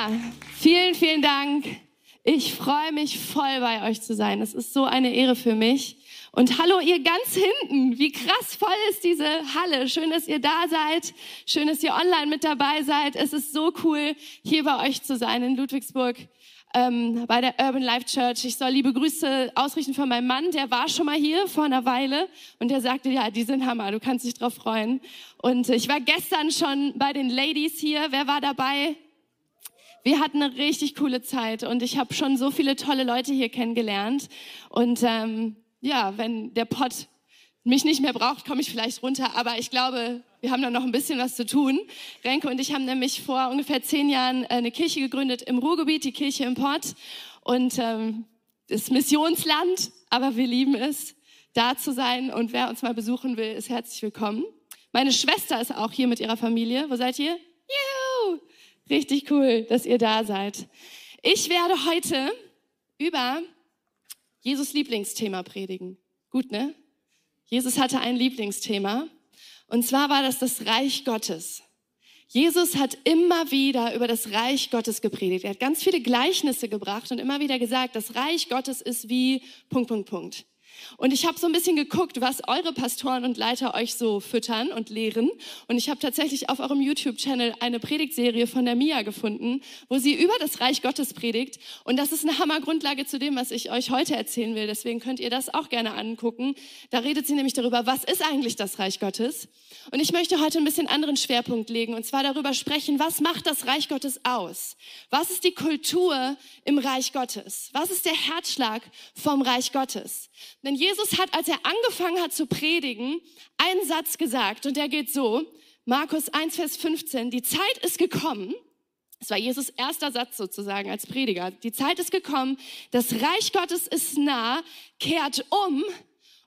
Ja, vielen, vielen Dank. Ich freue mich voll bei euch zu sein. Es ist so eine Ehre für mich. Und hallo ihr ganz hinten. Wie krass voll ist diese Halle. Schön, dass ihr da seid. Schön, dass ihr online mit dabei seid. Es ist so cool, hier bei euch zu sein in Ludwigsburg ähm, bei der Urban Life Church. Ich soll liebe Grüße ausrichten von meinem Mann. Der war schon mal hier vor einer Weile und der sagte, ja, die sind Hammer. Du kannst dich drauf freuen. Und ich war gestern schon bei den Ladies hier. Wer war dabei? Wir hatten eine richtig coole Zeit und ich habe schon so viele tolle Leute hier kennengelernt. Und ähm, ja, wenn der Pott mich nicht mehr braucht, komme ich vielleicht runter. Aber ich glaube, wir haben da noch ein bisschen was zu tun. Renke und ich haben nämlich vor ungefähr zehn Jahren äh, eine Kirche gegründet im Ruhrgebiet, die Kirche im Pott. Und ähm, ist Missionsland, aber wir lieben es, da zu sein. Und wer uns mal besuchen will, ist herzlich willkommen. Meine Schwester ist auch hier mit ihrer Familie. Wo seid ihr? Richtig cool, dass ihr da seid. Ich werde heute über Jesus Lieblingsthema predigen. Gut, ne? Jesus hatte ein Lieblingsthema. Und zwar war das das Reich Gottes. Jesus hat immer wieder über das Reich Gottes gepredigt. Er hat ganz viele Gleichnisse gebracht und immer wieder gesagt, das Reich Gottes ist wie Punkt, Punkt, Punkt. Und ich habe so ein bisschen geguckt, was eure Pastoren und Leiter euch so füttern und lehren. Und ich habe tatsächlich auf eurem YouTube-Channel eine Predigtserie von der Mia gefunden, wo sie über das Reich Gottes predigt. Und das ist eine Hammergrundlage zu dem, was ich euch heute erzählen will. Deswegen könnt ihr das auch gerne angucken. Da redet sie nämlich darüber, was ist eigentlich das Reich Gottes. Und ich möchte heute ein bisschen anderen Schwerpunkt legen und zwar darüber sprechen, was macht das Reich Gottes aus? Was ist die Kultur im Reich Gottes? Was ist der Herzschlag vom Reich Gottes? Denn Jesus hat, als er angefangen hat zu predigen, einen Satz gesagt und der geht so, Markus 1, Vers 15, die Zeit ist gekommen, das war Jesus erster Satz sozusagen als Prediger, die Zeit ist gekommen, das Reich Gottes ist nah, kehrt um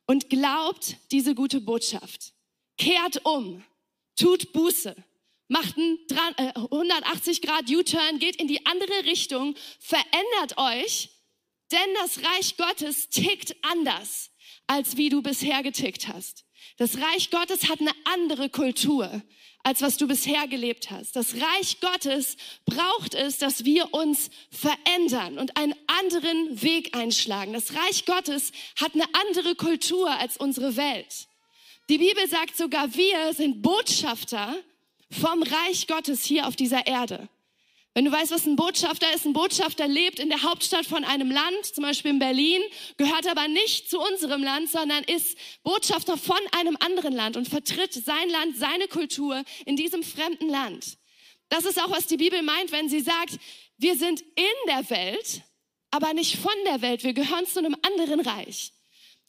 und glaubt diese gute Botschaft. Kehrt um, tut Buße, macht einen 180 äh, Grad U-Turn, geht in die andere Richtung, verändert euch denn das Reich Gottes tickt anders, als wie du bisher getickt hast. Das Reich Gottes hat eine andere Kultur, als was du bisher gelebt hast. Das Reich Gottes braucht es, dass wir uns verändern und einen anderen Weg einschlagen. Das Reich Gottes hat eine andere Kultur als unsere Welt. Die Bibel sagt sogar, wir sind Botschafter vom Reich Gottes hier auf dieser Erde. Wenn du weißt, was ein Botschafter ist, ein Botschafter lebt in der Hauptstadt von einem Land, zum Beispiel in Berlin, gehört aber nicht zu unserem Land, sondern ist Botschafter von einem anderen Land und vertritt sein Land, seine Kultur in diesem fremden Land. Das ist auch, was die Bibel meint, wenn sie sagt, wir sind in der Welt, aber nicht von der Welt. Wir gehören zu einem anderen Reich.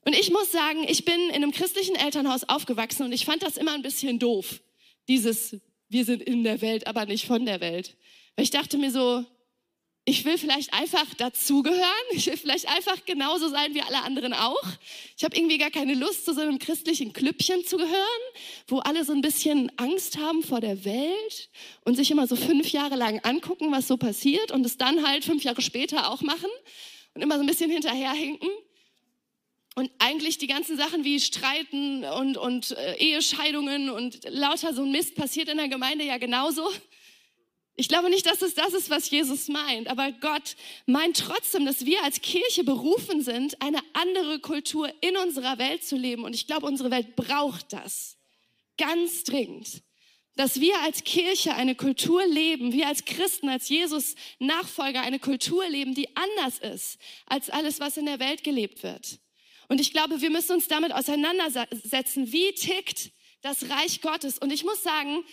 Und ich muss sagen, ich bin in einem christlichen Elternhaus aufgewachsen und ich fand das immer ein bisschen doof. Dieses, wir sind in der Welt, aber nicht von der Welt. Weil ich dachte mir so, ich will vielleicht einfach dazugehören. Ich will vielleicht einfach genauso sein wie alle anderen auch. Ich habe irgendwie gar keine Lust, zu so einem christlichen Klüppchen zu gehören, wo alle so ein bisschen Angst haben vor der Welt und sich immer so fünf Jahre lang angucken, was so passiert und es dann halt fünf Jahre später auch machen und immer so ein bisschen hinterherhinken. Und eigentlich die ganzen Sachen wie Streiten und, und äh, Ehescheidungen und lauter so ein Mist passiert in der Gemeinde ja genauso. Ich glaube nicht, dass es das ist, was Jesus meint, aber Gott meint trotzdem, dass wir als Kirche berufen sind, eine andere Kultur in unserer Welt zu leben. Und ich glaube, unsere Welt braucht das ganz dringend. Dass wir als Kirche eine Kultur leben, wir als Christen, als Jesus Nachfolger eine Kultur leben, die anders ist als alles, was in der Welt gelebt wird. Und ich glaube, wir müssen uns damit auseinandersetzen, wie tickt das Reich Gottes. Und ich muss sagen,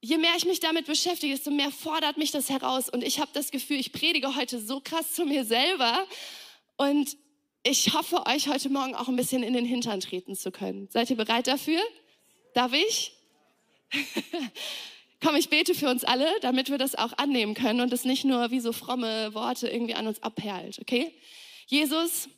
je mehr ich mich damit beschäftige, desto mehr fordert mich das heraus. Und ich habe das Gefühl, ich predige heute so krass zu mir selber. Und ich hoffe, euch heute Morgen auch ein bisschen in den Hintern treten zu können. Seid ihr bereit dafür? Darf ich? Komm, ich bete für uns alle, damit wir das auch annehmen können und es nicht nur wie so fromme Worte irgendwie an uns abperlt, okay? Jesus,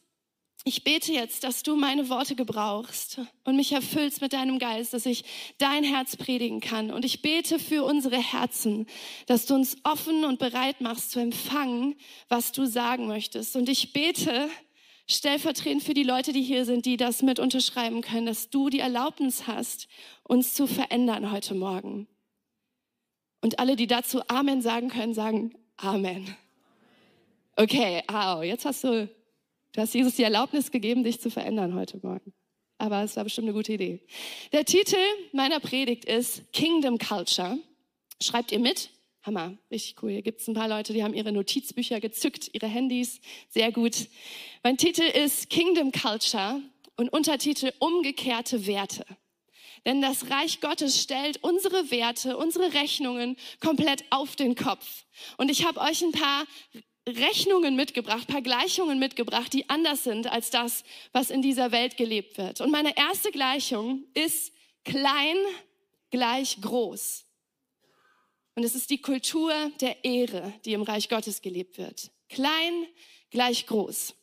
ich bete jetzt, dass du meine Worte gebrauchst und mich erfüllst mit deinem Geist, dass ich dein Herz predigen kann. Und ich bete für unsere Herzen, dass du uns offen und bereit machst zu empfangen, was du sagen möchtest. Und ich bete stellvertretend für die Leute, die hier sind, die das mit unterschreiben können, dass du die Erlaubnis hast, uns zu verändern heute Morgen. Und alle, die dazu Amen sagen können, sagen Amen. Okay, au, jetzt hast du, du hast Jesus die Erlaubnis gegeben, dich zu verändern heute Morgen. Aber es war bestimmt eine gute Idee. Der Titel meiner Predigt ist Kingdom Culture. Schreibt ihr mit? Hammer, richtig cool. Hier gibt es ein paar Leute, die haben ihre Notizbücher gezückt, ihre Handys. Sehr gut. Mein Titel ist Kingdom Culture und Untertitel Umgekehrte Werte. Denn das Reich Gottes stellt unsere Werte, unsere Rechnungen komplett auf den Kopf. Und ich habe euch ein paar Rechnungen mitgebracht, ein paar Gleichungen mitgebracht, die anders sind als das, was in dieser Welt gelebt wird. Und meine erste Gleichung ist klein gleich groß. Und es ist die Kultur der Ehre, die im Reich Gottes gelebt wird. Klein gleich groß.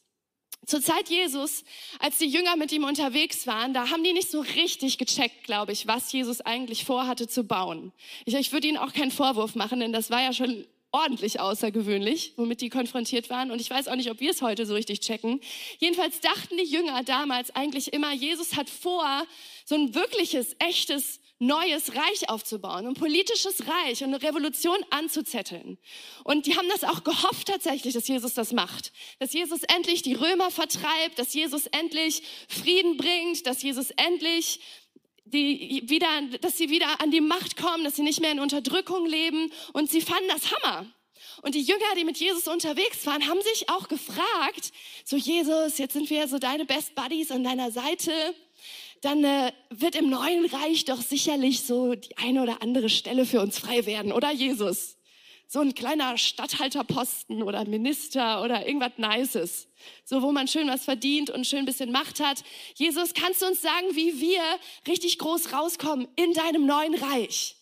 Zur Zeit Jesus, als die Jünger mit ihm unterwegs waren, da haben die nicht so richtig gecheckt, glaube ich, was Jesus eigentlich vorhatte zu bauen. Ich, ich würde ihnen auch keinen Vorwurf machen, denn das war ja schon ordentlich außergewöhnlich, womit die konfrontiert waren. Und ich weiß auch nicht, ob wir es heute so richtig checken. Jedenfalls dachten die Jünger damals eigentlich immer, Jesus hat vor, so ein wirkliches, echtes neues Reich aufzubauen, ein politisches Reich und eine Revolution anzuzetteln. Und die haben das auch gehofft tatsächlich, dass Jesus das macht. Dass Jesus endlich die Römer vertreibt, dass Jesus endlich Frieden bringt, dass Jesus endlich die wieder, dass sie wieder an die Macht kommen, dass sie nicht mehr in Unterdrückung leben. Und sie fanden das Hammer. Und die Jünger, die mit Jesus unterwegs waren, haben sich auch gefragt, so Jesus, jetzt sind wir so deine Best Buddies an deiner Seite dann äh, wird im neuen Reich doch sicherlich so die eine oder andere Stelle für uns frei werden, oder Jesus? So ein kleiner Statthalterposten oder Minister oder irgendwas Nices. So, wo man schön was verdient und schön ein bisschen Macht hat. Jesus, kannst du uns sagen, wie wir richtig groß rauskommen in deinem neuen Reich?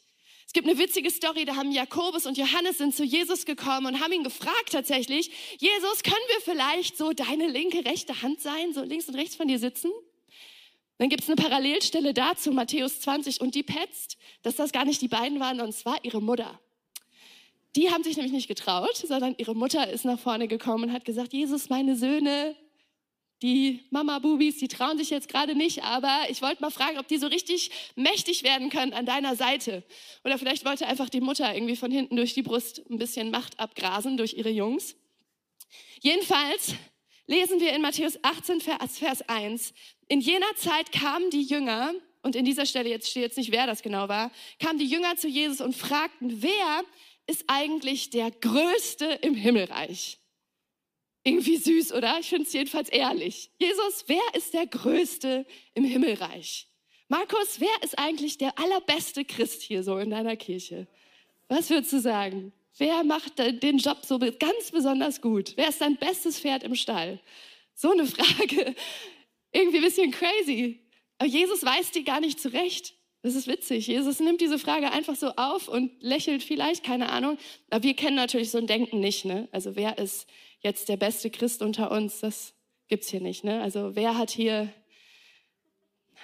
Es gibt eine witzige Story, da haben Jakobus und Johannes sind zu Jesus gekommen und haben ihn gefragt tatsächlich, Jesus, können wir vielleicht so deine linke, rechte Hand sein, so links und rechts von dir sitzen? Dann gibt es eine Parallelstelle dazu, Matthäus 20, und die petzt, dass das gar nicht die beiden waren, sondern es war ihre Mutter. Die haben sich nämlich nicht getraut, sondern ihre Mutter ist nach vorne gekommen und hat gesagt, Jesus, meine Söhne, die Mama-Bubis, die trauen sich jetzt gerade nicht, aber ich wollte mal fragen, ob die so richtig mächtig werden können an deiner Seite. Oder vielleicht wollte einfach die Mutter irgendwie von hinten durch die Brust ein bisschen Macht abgrasen durch ihre Jungs. Jedenfalls lesen wir in Matthäus 18, Vers, Vers 1, in jener Zeit kamen die Jünger, und in dieser Stelle jetzt steht jetzt nicht, wer das genau war, kamen die Jünger zu Jesus und fragten, wer ist eigentlich der Größte im Himmelreich? Irgendwie süß, oder? Ich finde es jedenfalls ehrlich. Jesus, wer ist der Größte im Himmelreich? Markus, wer ist eigentlich der allerbeste Christ hier so in deiner Kirche? Was würdest du sagen? Wer macht den Job so ganz besonders gut? Wer ist dein bestes Pferd im Stall? So eine Frage irgendwie ein bisschen crazy. Aber Jesus weiß die gar nicht zurecht. Das ist witzig. Jesus nimmt diese Frage einfach so auf und lächelt vielleicht, keine Ahnung. Aber wir kennen natürlich so ein Denken nicht. Ne? Also wer ist jetzt der beste Christ unter uns? Das gibt's hier nicht. Ne? Also wer hat hier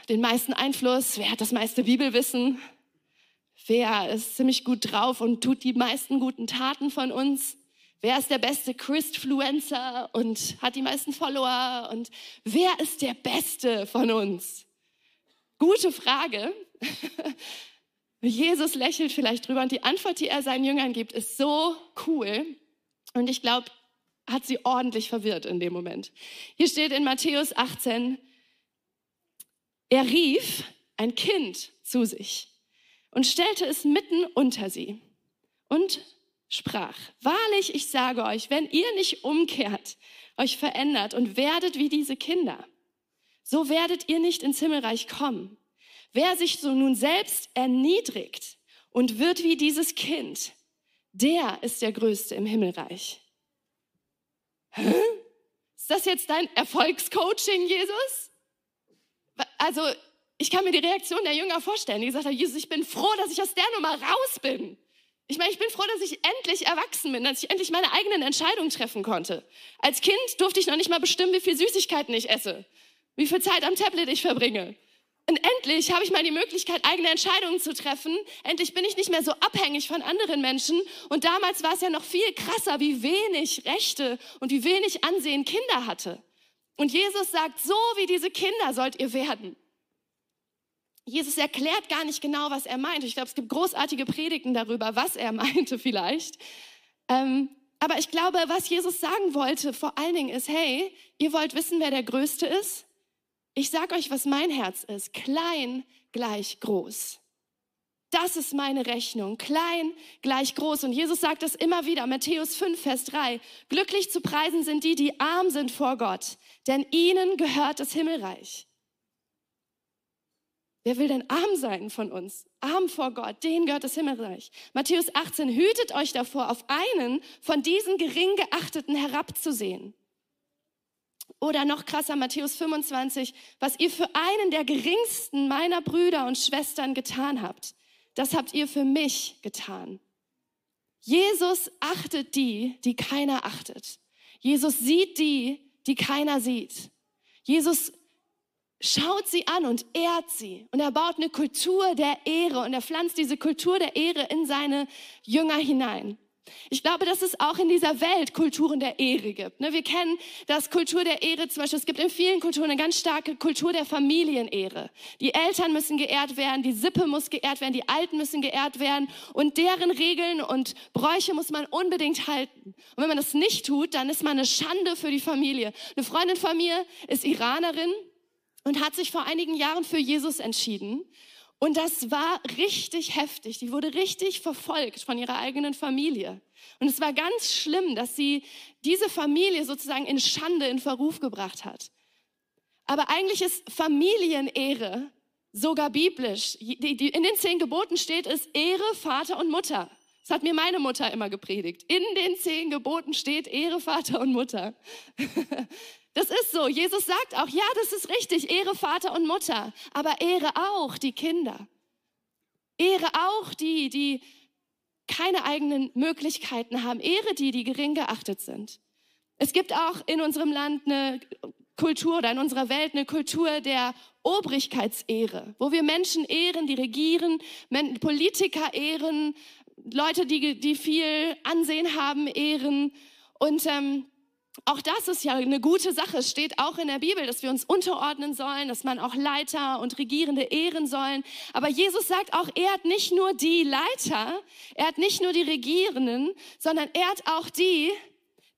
den meisten Einfluss? Wer hat das meiste Bibelwissen? Wer ist ziemlich gut drauf und tut die meisten guten Taten von uns? Wer ist der beste Christfluencer und hat die meisten Follower? Und wer ist der Beste von uns? Gute Frage. Jesus lächelt vielleicht drüber und die Antwort, die er seinen Jüngern gibt, ist so cool. Und ich glaube, hat sie ordentlich verwirrt in dem Moment. Hier steht in Matthäus 18, er rief ein Kind zu sich und stellte es mitten unter sie und sprach, wahrlich, ich sage euch, wenn ihr nicht umkehrt, euch verändert und werdet wie diese Kinder, so werdet ihr nicht ins Himmelreich kommen. Wer sich so nun selbst erniedrigt und wird wie dieses Kind, der ist der Größte im Himmelreich. Hä? Ist das jetzt dein Erfolgscoaching, Jesus? Also, ich kann mir die Reaktion der Jünger vorstellen, die gesagt haben, Jesus, ich bin froh, dass ich aus der Nummer raus bin. Ich meine, ich bin froh, dass ich endlich erwachsen bin, dass ich endlich meine eigenen Entscheidungen treffen konnte. Als Kind durfte ich noch nicht mal bestimmen, wie viel Süßigkeiten ich esse, wie viel Zeit am Tablet ich verbringe. Und endlich habe ich mal die Möglichkeit, eigene Entscheidungen zu treffen. Endlich bin ich nicht mehr so abhängig von anderen Menschen. Und damals war es ja noch viel krasser, wie wenig Rechte und wie wenig Ansehen Kinder hatte. Und Jesus sagt, so wie diese Kinder sollt ihr werden. Jesus erklärt gar nicht genau, was er meint. Ich glaube, es gibt großartige Predigten darüber, was er meinte vielleicht. Ähm, Aber ich glaube, was Jesus sagen wollte vor allen Dingen ist, hey, ihr wollt wissen, wer der Größte ist? Ich sag euch, was mein Herz ist. Klein gleich groß. Das ist meine Rechnung. Klein gleich groß. Und Jesus sagt das immer wieder. Matthäus 5, Vers 3. Glücklich zu preisen sind die, die arm sind vor Gott, denn ihnen gehört das Himmelreich. Wer will denn arm sein von uns? Arm vor Gott, denen gehört das Himmelreich. Matthäus 18, hütet euch davor, auf einen von diesen gering geachteten herabzusehen. Oder noch krasser, Matthäus 25, was ihr für einen der geringsten meiner Brüder und Schwestern getan habt, das habt ihr für mich getan. Jesus achtet die, die keiner achtet. Jesus sieht die, die keiner sieht. Jesus schaut sie an und ehrt sie. Und er baut eine Kultur der Ehre und er pflanzt diese Kultur der Ehre in seine Jünger hinein. Ich glaube, dass es auch in dieser Welt Kulturen der Ehre gibt. Ne, wir kennen das Kultur der Ehre zum Beispiel. Es gibt in vielen Kulturen eine ganz starke Kultur der Familienehre. Die Eltern müssen geehrt werden, die Sippe muss geehrt werden, die Alten müssen geehrt werden und deren Regeln und Bräuche muss man unbedingt halten. Und wenn man das nicht tut, dann ist man eine Schande für die Familie. Eine Freundin von mir ist Iranerin und hat sich vor einigen Jahren für Jesus entschieden. Und das war richtig heftig. Die wurde richtig verfolgt von ihrer eigenen Familie. Und es war ganz schlimm, dass sie diese Familie sozusagen in Schande, in Verruf gebracht hat. Aber eigentlich ist Familienehre sogar biblisch. In den zehn Geboten steht es Ehre Vater und Mutter. Das hat mir meine Mutter immer gepredigt. In den zehn Geboten steht Ehre Vater und Mutter. Das ist so. Jesus sagt auch, ja, das ist richtig. Ehre Vater und Mutter. Aber ehre auch die Kinder. Ehre auch die, die keine eigenen Möglichkeiten haben. Ehre die, die gering geachtet sind. Es gibt auch in unserem Land eine Kultur oder in unserer Welt eine Kultur der Obrigkeitsehre, wo wir Menschen ehren, die regieren, Politiker ehren, Leute, die, die viel Ansehen haben, ehren. Und ähm, auch das ist ja eine gute Sache. Es steht auch in der Bibel, dass wir uns unterordnen sollen, dass man auch Leiter und Regierende ehren sollen. Aber Jesus sagt auch, er hat nicht nur die Leiter, er hat nicht nur die Regierenden, sondern er hat auch die,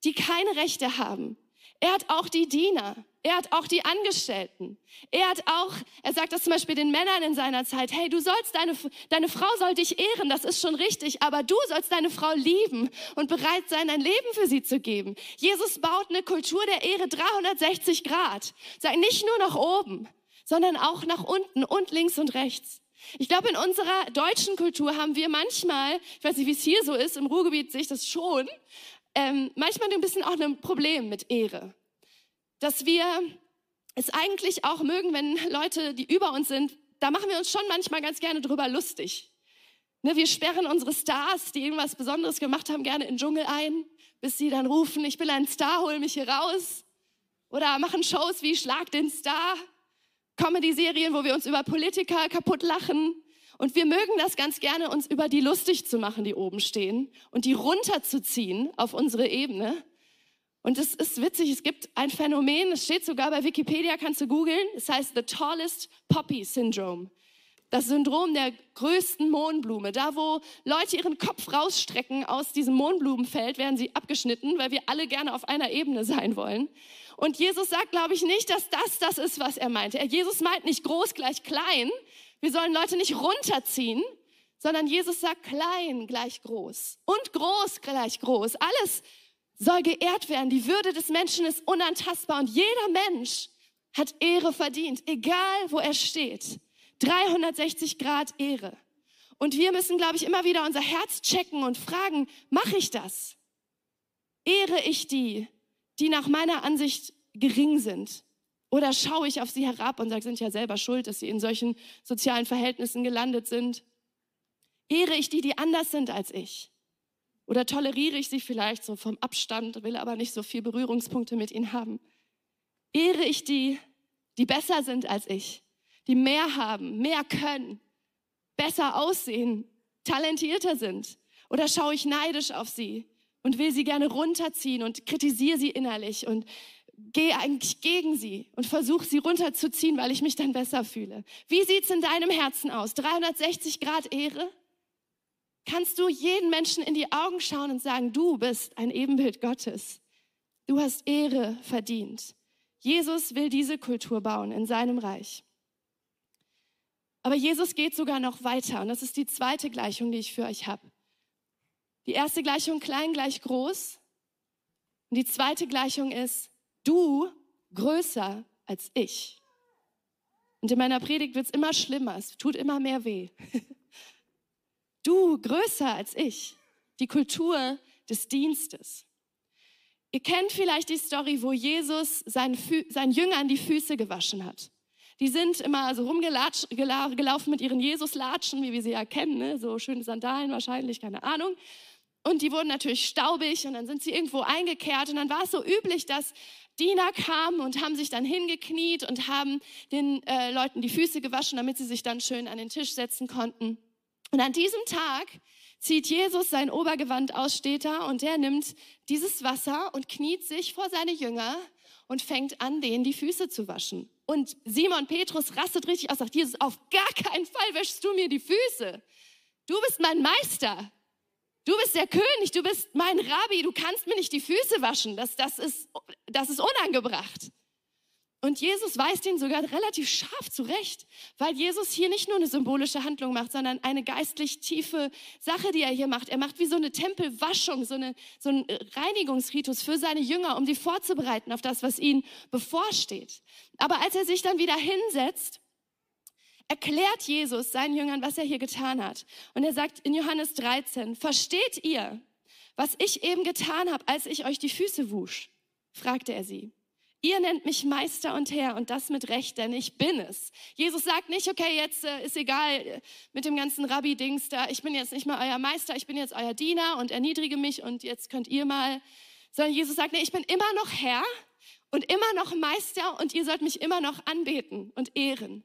die keine Rechte haben. Er hat auch die Diener. Er hat auch die Angestellten. Er hat auch, er sagt das zum Beispiel den Männern in seiner Zeit, hey, du sollst deine, deine Frau soll dich ehren, das ist schon richtig, aber du sollst deine Frau lieben und bereit sein, dein Leben für sie zu geben. Jesus baut eine Kultur der Ehre 360 Grad. Sagt nicht nur nach oben, sondern auch nach unten und links und rechts. Ich glaube, in unserer deutschen Kultur haben wir manchmal, ich weiß nicht, wie es hier so ist, im Ruhrgebiet sehe ich das schon, ähm, manchmal ein bisschen auch ein Problem mit Ehre dass wir es eigentlich auch mögen, wenn Leute, die über uns sind, da machen wir uns schon manchmal ganz gerne drüber lustig. Ne, wir sperren unsere Stars, die irgendwas Besonderes gemacht haben, gerne in den Dschungel ein, bis sie dann rufen, ich bin ein Star, hol mich hier raus. Oder machen Shows wie Schlag den Star, Comedy-Serien, wo wir uns über Politiker kaputt lachen. Und wir mögen das ganz gerne, uns über die lustig zu machen, die oben stehen und die runterzuziehen auf unsere Ebene. Und es ist witzig, es gibt ein Phänomen, es steht sogar bei Wikipedia, kannst du googeln, es heißt The Tallest Poppy Syndrome. Das Syndrom der größten Mohnblume. Da, wo Leute ihren Kopf rausstrecken aus diesem Mohnblumenfeld, werden sie abgeschnitten, weil wir alle gerne auf einer Ebene sein wollen. Und Jesus sagt, glaube ich, nicht, dass das das ist, was er meinte. Jesus meint nicht groß gleich klein. Wir sollen Leute nicht runterziehen, sondern Jesus sagt klein gleich groß und groß gleich groß. Alles soll geehrt werden. Die Würde des Menschen ist unantastbar und jeder Mensch hat Ehre verdient, egal wo er steht. 360 Grad Ehre. Und wir müssen, glaube ich, immer wieder unser Herz checken und fragen, mache ich das? Ehre ich die, die nach meiner Ansicht gering sind? Oder schaue ich auf sie herab und sage, sind ja selber schuld, dass sie in solchen sozialen Verhältnissen gelandet sind? Ehre ich die, die anders sind als ich? Oder toleriere ich sie vielleicht so vom Abstand, will aber nicht so viel Berührungspunkte mit ihnen haben? Ehre ich die, die besser sind als ich, die mehr haben, mehr können, besser aussehen, talentierter sind? Oder schaue ich neidisch auf sie und will sie gerne runterziehen und kritisiere sie innerlich und gehe eigentlich gegen sie und versuche sie runterzuziehen, weil ich mich dann besser fühle? Wie sieht's in deinem Herzen aus? 360 Grad Ehre? Kannst du jeden Menschen in die Augen schauen und sagen, du bist ein Ebenbild Gottes. Du hast Ehre verdient. Jesus will diese Kultur bauen in seinem Reich. Aber Jesus geht sogar noch weiter und das ist die zweite Gleichung, die ich für euch habe. Die erste Gleichung klein gleich groß und die zweite Gleichung ist du größer als ich. Und in meiner Predigt wird es immer schlimmer, es tut immer mehr weh. Du größer als ich. Die Kultur des Dienstes. Ihr kennt vielleicht die Story, wo Jesus seinen, Fü seinen Jüngern die Füße gewaschen hat. Die sind immer so rumgelaufen mit ihren Jesus-Latschen, wie wir sie ja kennen, ne? so schöne Sandalen wahrscheinlich, keine Ahnung. Und die wurden natürlich staubig und dann sind sie irgendwo eingekehrt und dann war es so üblich, dass Diener kamen und haben sich dann hingekniet und haben den äh, Leuten die Füße gewaschen, damit sie sich dann schön an den Tisch setzen konnten. Und an diesem Tag zieht Jesus sein Obergewand aus, steht da, und er nimmt dieses Wasser und kniet sich vor seine Jünger und fängt an, denen die Füße zu waschen. Und Simon Petrus rastet richtig aus, sagt, Jesus, auf gar keinen Fall wäschst du mir die Füße. Du bist mein Meister. Du bist der König, du bist mein Rabbi, du kannst mir nicht die Füße waschen. Das, das, ist, das ist unangebracht. Und Jesus weist ihn sogar relativ scharf zurecht, weil Jesus hier nicht nur eine symbolische Handlung macht, sondern eine geistlich tiefe Sache, die er hier macht. Er macht wie so eine Tempelwaschung, so, eine, so ein Reinigungsritus für seine Jünger, um die vorzubereiten auf das, was ihnen bevorsteht. Aber als er sich dann wieder hinsetzt, erklärt Jesus seinen Jüngern, was er hier getan hat. Und er sagt in Johannes 13, versteht ihr, was ich eben getan habe, als ich euch die Füße wusch? fragte er sie. Ihr nennt mich Meister und Herr und das mit Recht, denn ich bin es. Jesus sagt nicht, okay, jetzt äh, ist egal äh, mit dem ganzen Rabbi-Dings da, ich bin jetzt nicht mal euer Meister, ich bin jetzt euer Diener und erniedrige mich und jetzt könnt ihr mal, sondern Jesus sagt, nee, ich bin immer noch Herr und immer noch Meister und ihr sollt mich immer noch anbeten und ehren.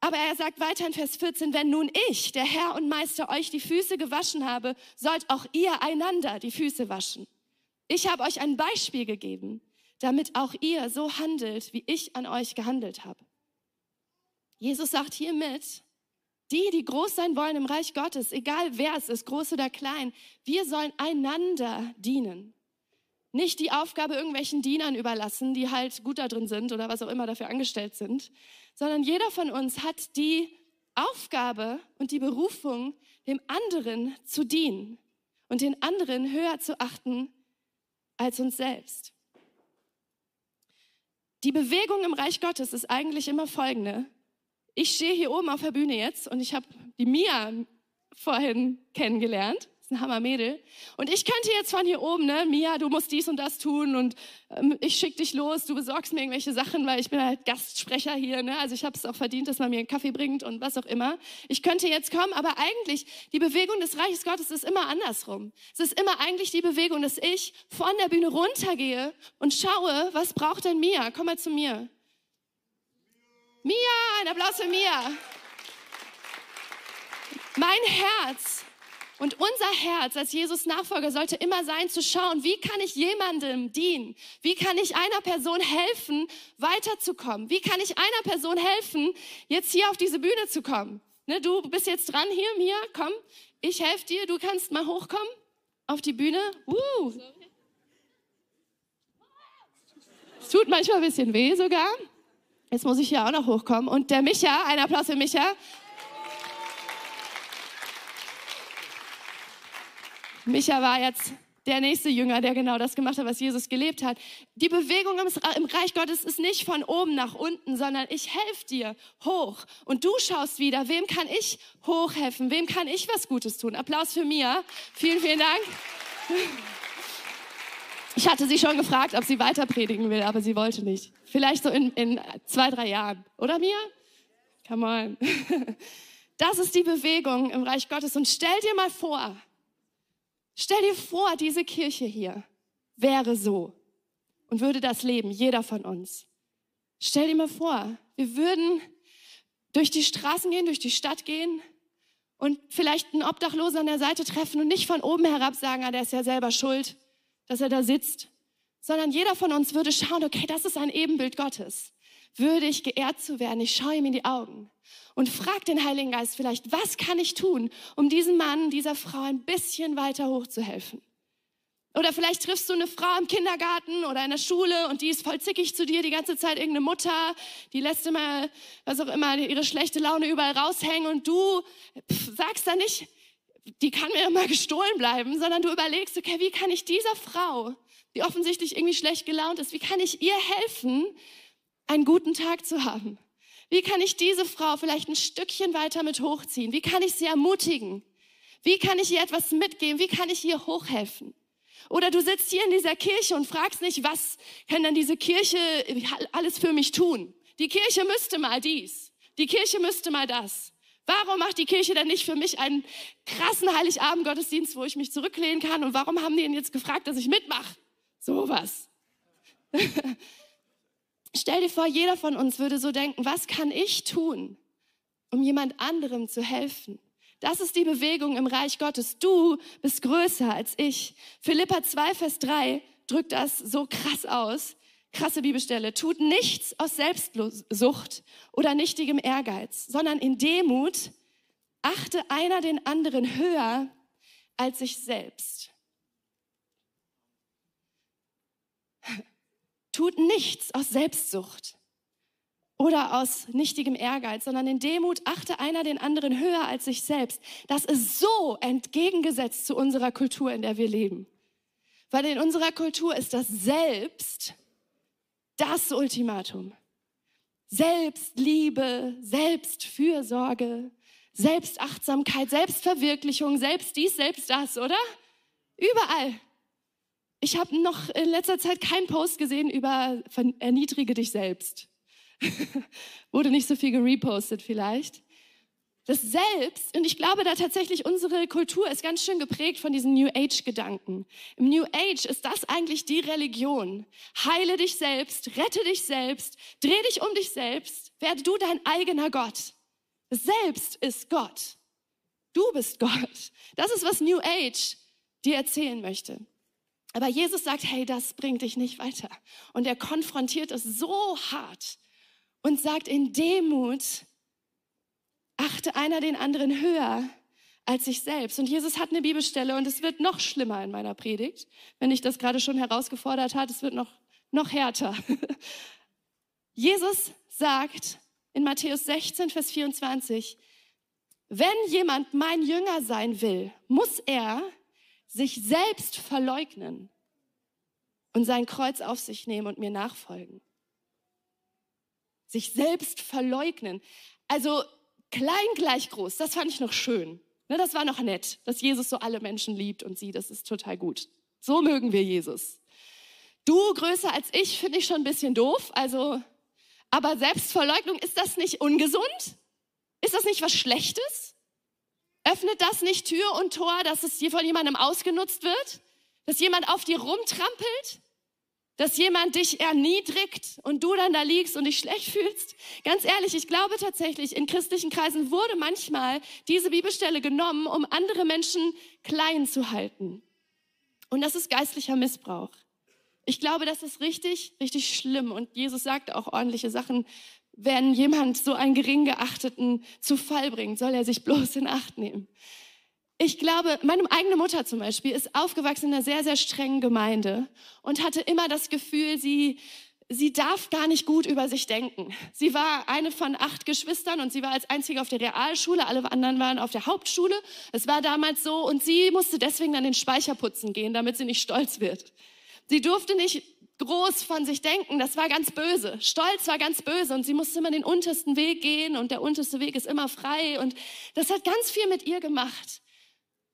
Aber er sagt weiter in Vers 14, wenn nun ich, der Herr und Meister, euch die Füße gewaschen habe, sollt auch ihr einander die Füße waschen. Ich habe euch ein Beispiel gegeben, damit auch ihr so handelt, wie ich an euch gehandelt habe. Jesus sagt hiermit, die, die groß sein wollen im Reich Gottes, egal wer es ist, groß oder klein, wir sollen einander dienen. Nicht die Aufgabe irgendwelchen Dienern überlassen, die halt gut da drin sind oder was auch immer dafür angestellt sind, sondern jeder von uns hat die Aufgabe und die Berufung, dem anderen zu dienen und den anderen höher zu achten als uns selbst. Die Bewegung im Reich Gottes ist eigentlich immer folgende. Ich stehe hier oben auf der Bühne jetzt und ich habe die Mia vorhin kennengelernt ist ein Hammermädel. Und ich könnte jetzt von hier oben, ne, Mia, du musst dies und das tun und ähm, ich schick dich los, du besorgst mir irgendwelche Sachen, weil ich bin halt Gastsprecher hier, ne? Also ich habe es auch verdient, dass man mir einen Kaffee bringt und was auch immer. Ich könnte jetzt kommen, aber eigentlich die Bewegung des Reiches Gottes ist immer andersrum. Es ist immer eigentlich die Bewegung, dass ich von der Bühne runtergehe und schaue, was braucht denn Mia? Komm mal zu mir. Mia, ein Applaus für Mia. Mein Herz und unser Herz als Jesus Nachfolger sollte immer sein zu schauen, wie kann ich jemandem dienen? Wie kann ich einer Person helfen, weiterzukommen? Wie kann ich einer Person helfen, jetzt hier auf diese Bühne zu kommen? Ne, du bist jetzt dran hier, Mia, komm, ich helfe dir, du kannst mal hochkommen auf die Bühne. Uh. Es tut manchmal ein bisschen weh sogar. Jetzt muss ich hier auch noch hochkommen. Und der Micha, ein Applaus für Micha. Micha war jetzt der nächste Jünger, der genau das gemacht hat, was Jesus gelebt hat. Die Bewegung im Reich Gottes ist nicht von oben nach unten, sondern ich helfe dir hoch. Und du schaust wieder, wem kann ich hochhelfen? Wem kann ich was Gutes tun? Applaus für Mia. Vielen, vielen Dank. Ich hatte sie schon gefragt, ob sie weiter predigen will, aber sie wollte nicht. Vielleicht so in, in zwei, drei Jahren. Oder Mia? Come on. Das ist die Bewegung im Reich Gottes. Und stell dir mal vor, Stell dir vor, diese Kirche hier wäre so und würde das leben, jeder von uns. Stell dir mal vor, wir würden durch die Straßen gehen, durch die Stadt gehen und vielleicht einen Obdachlosen an der Seite treffen und nicht von oben herab sagen, ah, der ist ja selber schuld, dass er da sitzt, sondern jeder von uns würde schauen, okay, das ist ein Ebenbild Gottes. Würdig, geehrt zu werden. Ich schaue ihm in die Augen und frag den Heiligen Geist vielleicht, was kann ich tun, um diesem Mann, dieser Frau ein bisschen weiter hochzuhelfen? Oder vielleicht triffst du eine Frau im Kindergarten oder in der Schule und die ist voll zickig zu dir die ganze Zeit, irgendeine Mutter, die lässt immer, was auch immer, ihre schlechte Laune überall raushängen und du pff, sagst dann nicht, die kann mir immer gestohlen bleiben, sondern du überlegst, okay, wie kann ich dieser Frau, die offensichtlich irgendwie schlecht gelaunt ist, wie kann ich ihr helfen, einen guten Tag zu haben? Wie kann ich diese Frau vielleicht ein Stückchen weiter mit hochziehen? Wie kann ich sie ermutigen? Wie kann ich ihr etwas mitgeben? Wie kann ich ihr hochhelfen? Oder du sitzt hier in dieser Kirche und fragst nicht, was kann denn diese Kirche alles für mich tun? Die Kirche müsste mal dies. Die Kirche müsste mal das. Warum macht die Kirche denn nicht für mich einen krassen Heiligabend-Gottesdienst, wo ich mich zurücklehnen kann? Und warum haben die denn jetzt gefragt, dass ich mitmache? Sowas. Stell dir vor, jeder von uns würde so denken, was kann ich tun, um jemand anderem zu helfen? Das ist die Bewegung im Reich Gottes. Du bist größer als ich. Philippa 2, Vers 3 drückt das so krass aus. Krasse Bibelstelle. Tut nichts aus Selbstsucht oder nichtigem Ehrgeiz, sondern in Demut achte einer den anderen höher als sich selbst. Tut nichts aus Selbstsucht oder aus nichtigem Ehrgeiz, sondern in Demut achte einer den anderen höher als sich selbst. Das ist so entgegengesetzt zu unserer Kultur, in der wir leben. Weil in unserer Kultur ist das Selbst das Ultimatum. Selbstliebe, Selbstfürsorge, Selbstachtsamkeit, Selbstverwirklichung, selbst dies, selbst das, oder? Überall. Ich habe noch in letzter Zeit keinen Post gesehen über erniedrige dich selbst. Wurde nicht so viel gerepostet vielleicht. Das Selbst, und ich glaube da tatsächlich, unsere Kultur ist ganz schön geprägt von diesen New Age-Gedanken. Im New Age ist das eigentlich die Religion. Heile dich selbst, rette dich selbst, dreh dich um dich selbst, werde du dein eigener Gott. Das Selbst ist Gott. Du bist Gott. Das ist, was New Age dir erzählen möchte. Aber Jesus sagt, hey, das bringt dich nicht weiter. Und er konfrontiert es so hart und sagt in Demut, achte einer den anderen höher als sich selbst. Und Jesus hat eine Bibelstelle und es wird noch schlimmer in meiner Predigt, wenn ich das gerade schon herausgefordert hat, es wird noch, noch härter. Jesus sagt in Matthäus 16, Vers 24, wenn jemand mein Jünger sein will, muss er sich selbst verleugnen und sein Kreuz auf sich nehmen und mir nachfolgen sich selbst verleugnen. Also klein gleich groß, das fand ich noch schön. Ne, das war noch nett, dass Jesus so alle Menschen liebt und sie, das ist total gut. So mögen wir Jesus. Du größer als ich finde ich schon ein bisschen doof, also, aber Selbstverleugnung, ist das nicht ungesund? Ist das nicht was Schlechtes? Öffnet das nicht Tür und Tor, dass es hier von jemandem ausgenutzt wird? Dass jemand auf dir rumtrampelt? dass jemand dich erniedrigt und du dann da liegst und dich schlecht fühlst. Ganz ehrlich, ich glaube tatsächlich, in christlichen Kreisen wurde manchmal diese Bibelstelle genommen, um andere Menschen klein zu halten. Und das ist geistlicher Missbrauch. Ich glaube, das ist richtig, richtig schlimm. Und Jesus sagt auch ordentliche Sachen. Wenn jemand so einen gering geachteten zu Fall bringt, soll er sich bloß in Acht nehmen. Ich glaube, meine eigene Mutter zum Beispiel ist aufgewachsen in einer sehr, sehr strengen Gemeinde und hatte immer das Gefühl, sie, sie darf gar nicht gut über sich denken. Sie war eine von acht Geschwistern und sie war als einzige auf der Realschule, alle anderen waren auf der Hauptschule. Es war damals so und sie musste deswegen dann den Speicher putzen gehen, damit sie nicht stolz wird. Sie durfte nicht groß von sich denken, das war ganz böse. Stolz war ganz böse und sie musste immer den untersten Weg gehen und der unterste Weg ist immer frei und das hat ganz viel mit ihr gemacht.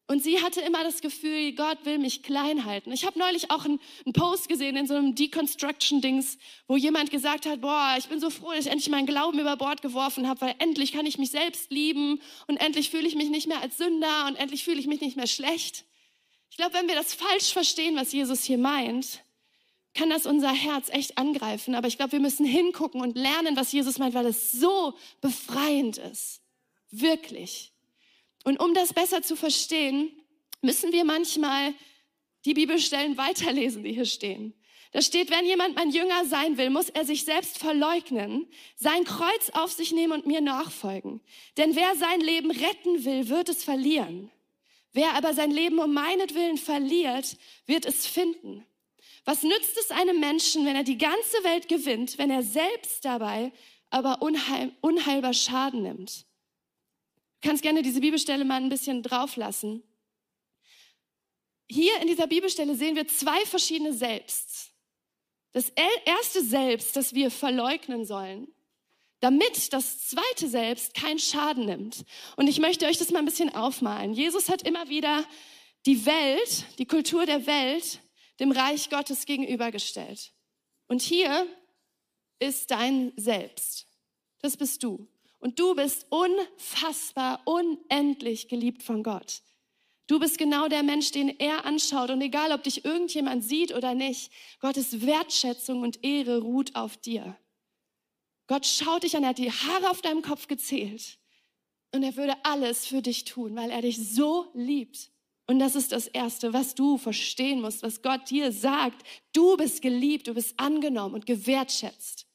Und sie hatte immer das Gefühl, Gott will mich klein halten. Ich habe neulich auch einen, einen, Post gesehen in so einem Deconstruction-Dings, wo jemand gesagt hat, boah, ich bin so froh, dass ich endlich meinen Glauben über Bord geworfen habe, weil endlich kann ich mich selbst lieben und endlich fühle ich mich nicht mehr als Sünder und endlich fühle ich mich nicht mehr schlecht. Ich glaube, wenn wir das falsch verstehen, was Jesus hier meint, kann das unser Herz echt angreifen. Aber ich glaube, wir müssen hingucken und lernen, was Jesus meint, weil es so befreiend ist. Wirklich. Und um das besser zu verstehen, müssen wir manchmal die Bibelstellen weiterlesen, die hier stehen. Da steht, wenn jemand mein Jünger sein will, muss er sich selbst verleugnen, sein Kreuz auf sich nehmen und mir nachfolgen. Denn wer sein Leben retten will, wird es verlieren. Wer aber sein Leben um meinetwillen verliert, wird es finden. Was nützt es einem Menschen, wenn er die ganze Welt gewinnt, wenn er selbst dabei aber unheil, unheilbar Schaden nimmt? Du kannst gerne diese Bibelstelle mal ein bisschen drauflassen. Hier in dieser Bibelstelle sehen wir zwei verschiedene Selbsts. Das erste Selbst, das wir verleugnen sollen, damit das zweite Selbst keinen Schaden nimmt. Und ich möchte euch das mal ein bisschen aufmalen. Jesus hat immer wieder die Welt, die Kultur der Welt, dem Reich Gottes gegenübergestellt. Und hier ist dein Selbst. Das bist du. Und du bist unfassbar, unendlich geliebt von Gott. Du bist genau der Mensch, den er anschaut. Und egal, ob dich irgendjemand sieht oder nicht, Gottes Wertschätzung und Ehre ruht auf dir. Gott schaut dich an, er hat die Haare auf deinem Kopf gezählt. Und er würde alles für dich tun, weil er dich so liebt. Und das ist das Erste, was du verstehen musst, was Gott dir sagt. Du bist geliebt, du bist angenommen und gewertschätzt.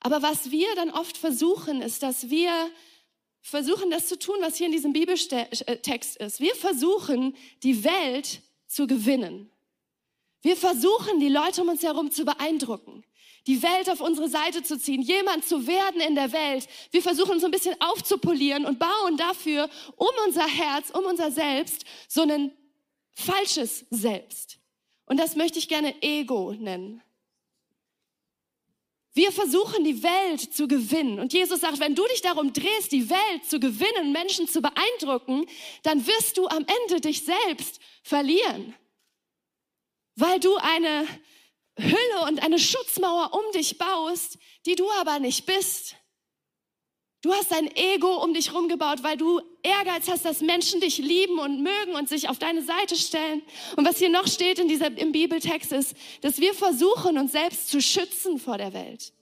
Aber was wir dann oft versuchen, ist, dass wir versuchen das zu tun, was hier in diesem Bibeltext ist. Wir versuchen, die Welt zu gewinnen. Wir versuchen, die Leute um uns herum zu beeindrucken, die Welt auf unsere Seite zu ziehen, jemand zu werden in der Welt. Wir versuchen so ein bisschen aufzupolieren und bauen dafür um unser Herz, um unser Selbst so ein falsches Selbst. Und das möchte ich gerne Ego nennen. Wir versuchen die Welt zu gewinnen. Und Jesus sagt, wenn du dich darum drehst, die Welt zu gewinnen, Menschen zu beeindrucken, dann wirst du am Ende dich selbst verlieren. Weil du eine Hülle und eine Schutzmauer um dich baust, die du aber nicht bist. Du hast dein Ego um dich rumgebaut, weil du Ehrgeiz hast, dass Menschen dich lieben und mögen und sich auf deine Seite stellen. Und was hier noch steht in dieser, im Bibeltext ist, dass wir versuchen, uns selbst zu schützen vor der Welt.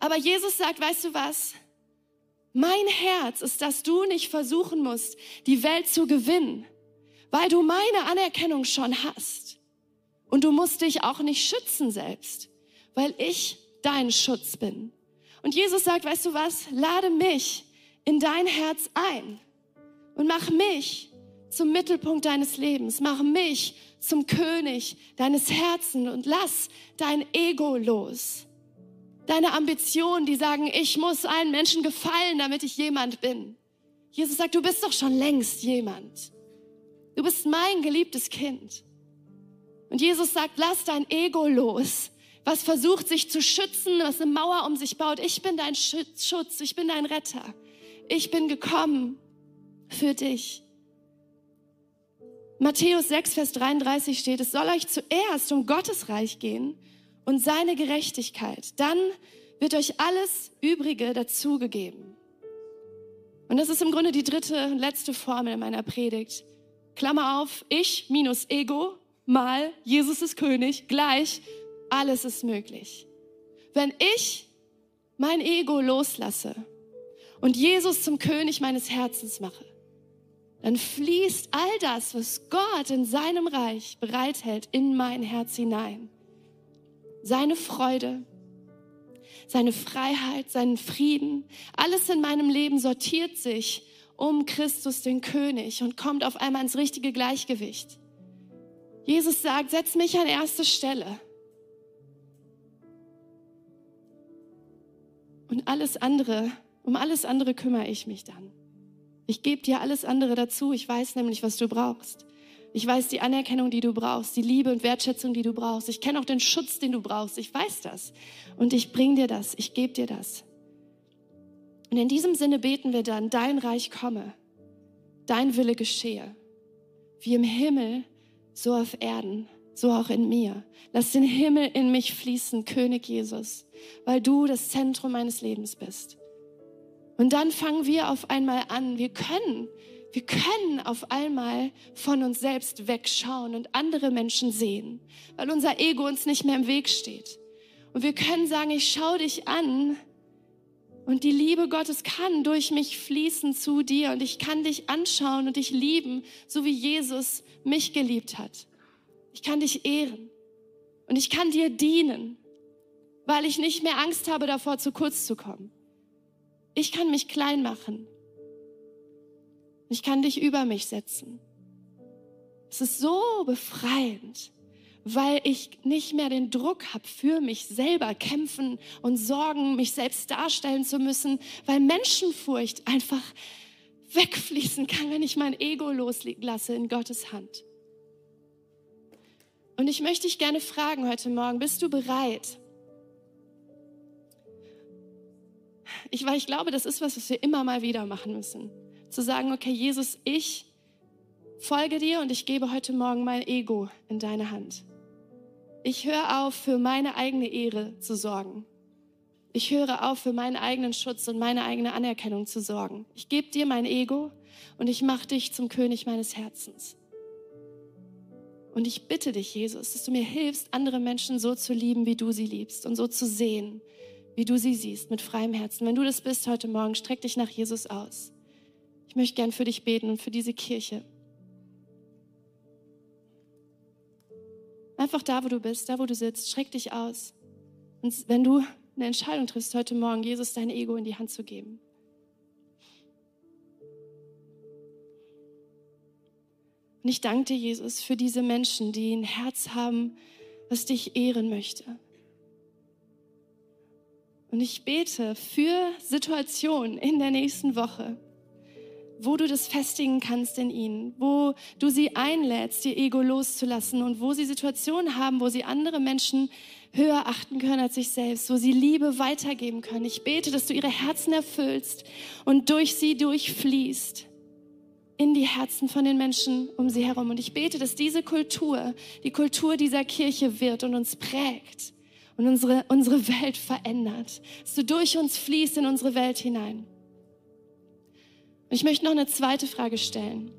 Aber Jesus sagt, weißt du was? Mein Herz ist, dass du nicht versuchen musst, die Welt zu gewinnen, weil du meine Anerkennung schon hast. Und du musst dich auch nicht schützen selbst, weil ich dein Schutz bin. Und Jesus sagt, weißt du was, lade mich in dein Herz ein und mach mich zum Mittelpunkt deines Lebens, mach mich zum König deines Herzens und lass dein Ego los. Deine Ambitionen, die sagen, ich muss allen Menschen gefallen, damit ich jemand bin. Jesus sagt, du bist doch schon längst jemand. Du bist mein geliebtes Kind. Und Jesus sagt, lass dein Ego los was versucht, sich zu schützen, was eine Mauer um sich baut. Ich bin dein Schutz, ich bin dein Retter. Ich bin gekommen für dich. Matthäus 6, Vers 33 steht, es soll euch zuerst um Gottes Reich gehen und seine Gerechtigkeit. Dann wird euch alles Übrige dazugegeben. Und das ist im Grunde die dritte und letzte Formel meiner Predigt. Klammer auf, ich minus Ego mal Jesus ist König gleich alles ist möglich. Wenn ich mein Ego loslasse und Jesus zum König meines Herzens mache, dann fließt all das, was Gott in seinem Reich bereithält, in mein Herz hinein. Seine Freude, seine Freiheit, seinen Frieden, alles in meinem Leben sortiert sich um Christus den König und kommt auf einmal ins richtige Gleichgewicht. Jesus sagt, setz mich an erste Stelle. Und alles andere, um alles andere kümmere ich mich dann. Ich gebe dir alles andere dazu. Ich weiß nämlich, was du brauchst. Ich weiß die Anerkennung, die du brauchst, die Liebe und Wertschätzung, die du brauchst. Ich kenne auch den Schutz, den du brauchst. Ich weiß das. Und ich bring dir das. Ich gebe dir das. Und in diesem Sinne beten wir dann, dein Reich komme, dein Wille geschehe, wie im Himmel, so auf Erden so auch in mir. Lass den Himmel in mich fließen, König Jesus, weil du das Zentrum meines Lebens bist. Und dann fangen wir auf einmal an. Wir können, wir können auf einmal von uns selbst wegschauen und andere Menschen sehen, weil unser Ego uns nicht mehr im Weg steht. Und wir können sagen, ich schaue dich an und die Liebe Gottes kann durch mich fließen zu dir und ich kann dich anschauen und dich lieben, so wie Jesus mich geliebt hat. Ich kann dich ehren. Und ich kann dir dienen, weil ich nicht mehr Angst habe davor, zu kurz zu kommen. Ich kann mich klein machen. Ich kann dich über mich setzen. Es ist so befreiend, weil ich nicht mehr den Druck habe, für mich selber kämpfen und sorgen, mich selbst darstellen zu müssen, weil Menschenfurcht einfach wegfließen kann, wenn ich mein Ego loslasse in Gottes Hand. Und ich möchte dich gerne fragen heute Morgen, bist du bereit? Ich, weil ich glaube, das ist was, was wir immer mal wieder machen müssen. Zu sagen, okay, Jesus, ich folge dir und ich gebe heute Morgen mein Ego in deine Hand. Ich höre auf, für meine eigene Ehre zu sorgen. Ich höre auf, für meinen eigenen Schutz und meine eigene Anerkennung zu sorgen. Ich gebe dir mein Ego und ich mache dich zum König meines Herzens. Und ich bitte dich, Jesus, dass du mir hilfst, andere Menschen so zu lieben, wie du sie liebst und so zu sehen, wie du sie siehst, mit freiem Herzen. Wenn du das bist heute Morgen, streck dich nach Jesus aus. Ich möchte gern für dich beten und für diese Kirche. Einfach da, wo du bist, da, wo du sitzt, streck dich aus. Und wenn du eine Entscheidung triffst heute Morgen, Jesus dein Ego in die Hand zu geben. Und ich danke dir, Jesus, für diese Menschen, die ein Herz haben, was dich ehren möchte. Und ich bete für Situationen in der nächsten Woche, wo du das festigen kannst in ihnen, wo du sie einlädst, ihr Ego loszulassen und wo sie Situationen haben, wo sie andere Menschen höher achten können als sich selbst, wo sie Liebe weitergeben können. Ich bete, dass du ihre Herzen erfüllst und durch sie durchfließt in die Herzen von den Menschen um sie herum. Und ich bete, dass diese Kultur, die Kultur dieser Kirche wird und uns prägt und unsere, unsere Welt verändert. Dass du durch uns fließt in unsere Welt hinein. Und ich möchte noch eine zweite Frage stellen.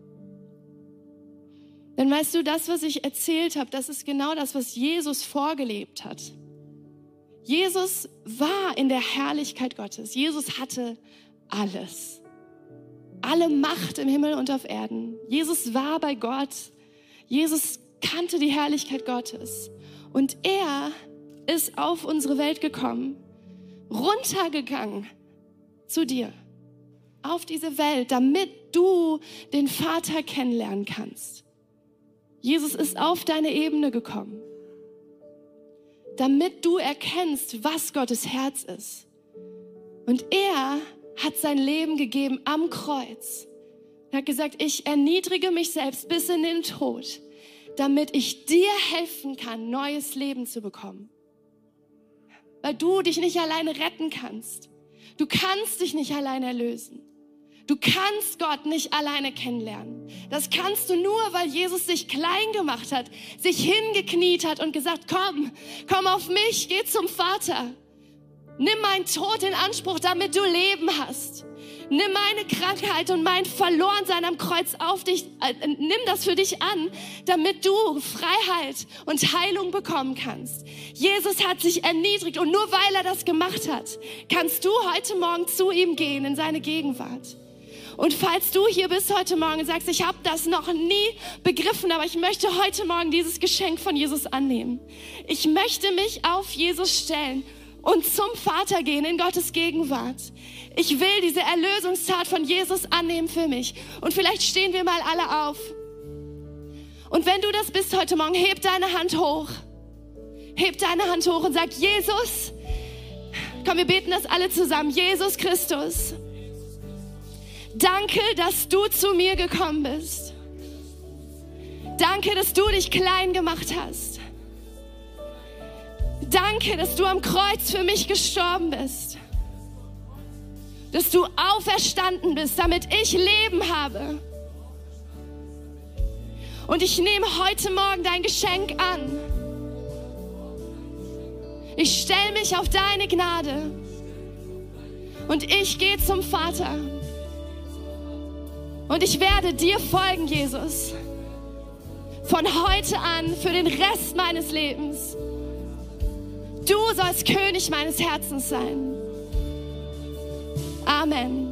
Denn weißt du, das, was ich erzählt habe, das ist genau das, was Jesus vorgelebt hat. Jesus war in der Herrlichkeit Gottes. Jesus hatte alles alle Macht im Himmel und auf Erden. Jesus war bei Gott. Jesus kannte die Herrlichkeit Gottes. Und er ist auf unsere Welt gekommen, runtergegangen zu dir, auf diese Welt, damit du den Vater kennenlernen kannst. Jesus ist auf deine Ebene gekommen, damit du erkennst, was Gottes Herz ist. Und er hat sein Leben gegeben am Kreuz. Er hat gesagt, ich erniedrige mich selbst bis in den Tod, damit ich dir helfen kann, neues Leben zu bekommen. Weil du dich nicht alleine retten kannst. Du kannst dich nicht alleine erlösen. Du kannst Gott nicht alleine kennenlernen. Das kannst du nur, weil Jesus sich klein gemacht hat, sich hingekniet hat und gesagt, komm, komm auf mich, geh zum Vater. Nimm meinen Tod in Anspruch, damit du Leben hast. Nimm meine Krankheit und mein Verlorensein am Kreuz auf dich. Äh, nimm das für dich an, damit du Freiheit und Heilung bekommen kannst. Jesus hat sich erniedrigt und nur weil er das gemacht hat, kannst du heute Morgen zu ihm gehen in seine Gegenwart. Und falls du hier bist heute Morgen und sagst, ich habe das noch nie begriffen, aber ich möchte heute Morgen dieses Geschenk von Jesus annehmen. Ich möchte mich auf Jesus stellen und zum Vater gehen in Gottes Gegenwart. Ich will diese Erlösungstat von Jesus annehmen für mich. Und vielleicht stehen wir mal alle auf. Und wenn du das bist heute Morgen, heb deine Hand hoch. Heb deine Hand hoch und sag, Jesus, komm, wir beten das alle zusammen. Jesus Christus, danke, dass du zu mir gekommen bist. Danke, dass du dich klein gemacht hast. Danke, dass du am Kreuz für mich gestorben bist. Dass du auferstanden bist, damit ich Leben habe. Und ich nehme heute Morgen dein Geschenk an. Ich stelle mich auf deine Gnade. Und ich gehe zum Vater. Und ich werde dir folgen, Jesus. Von heute an für den Rest meines Lebens. Du sollst König meines Herzens sein. Amen.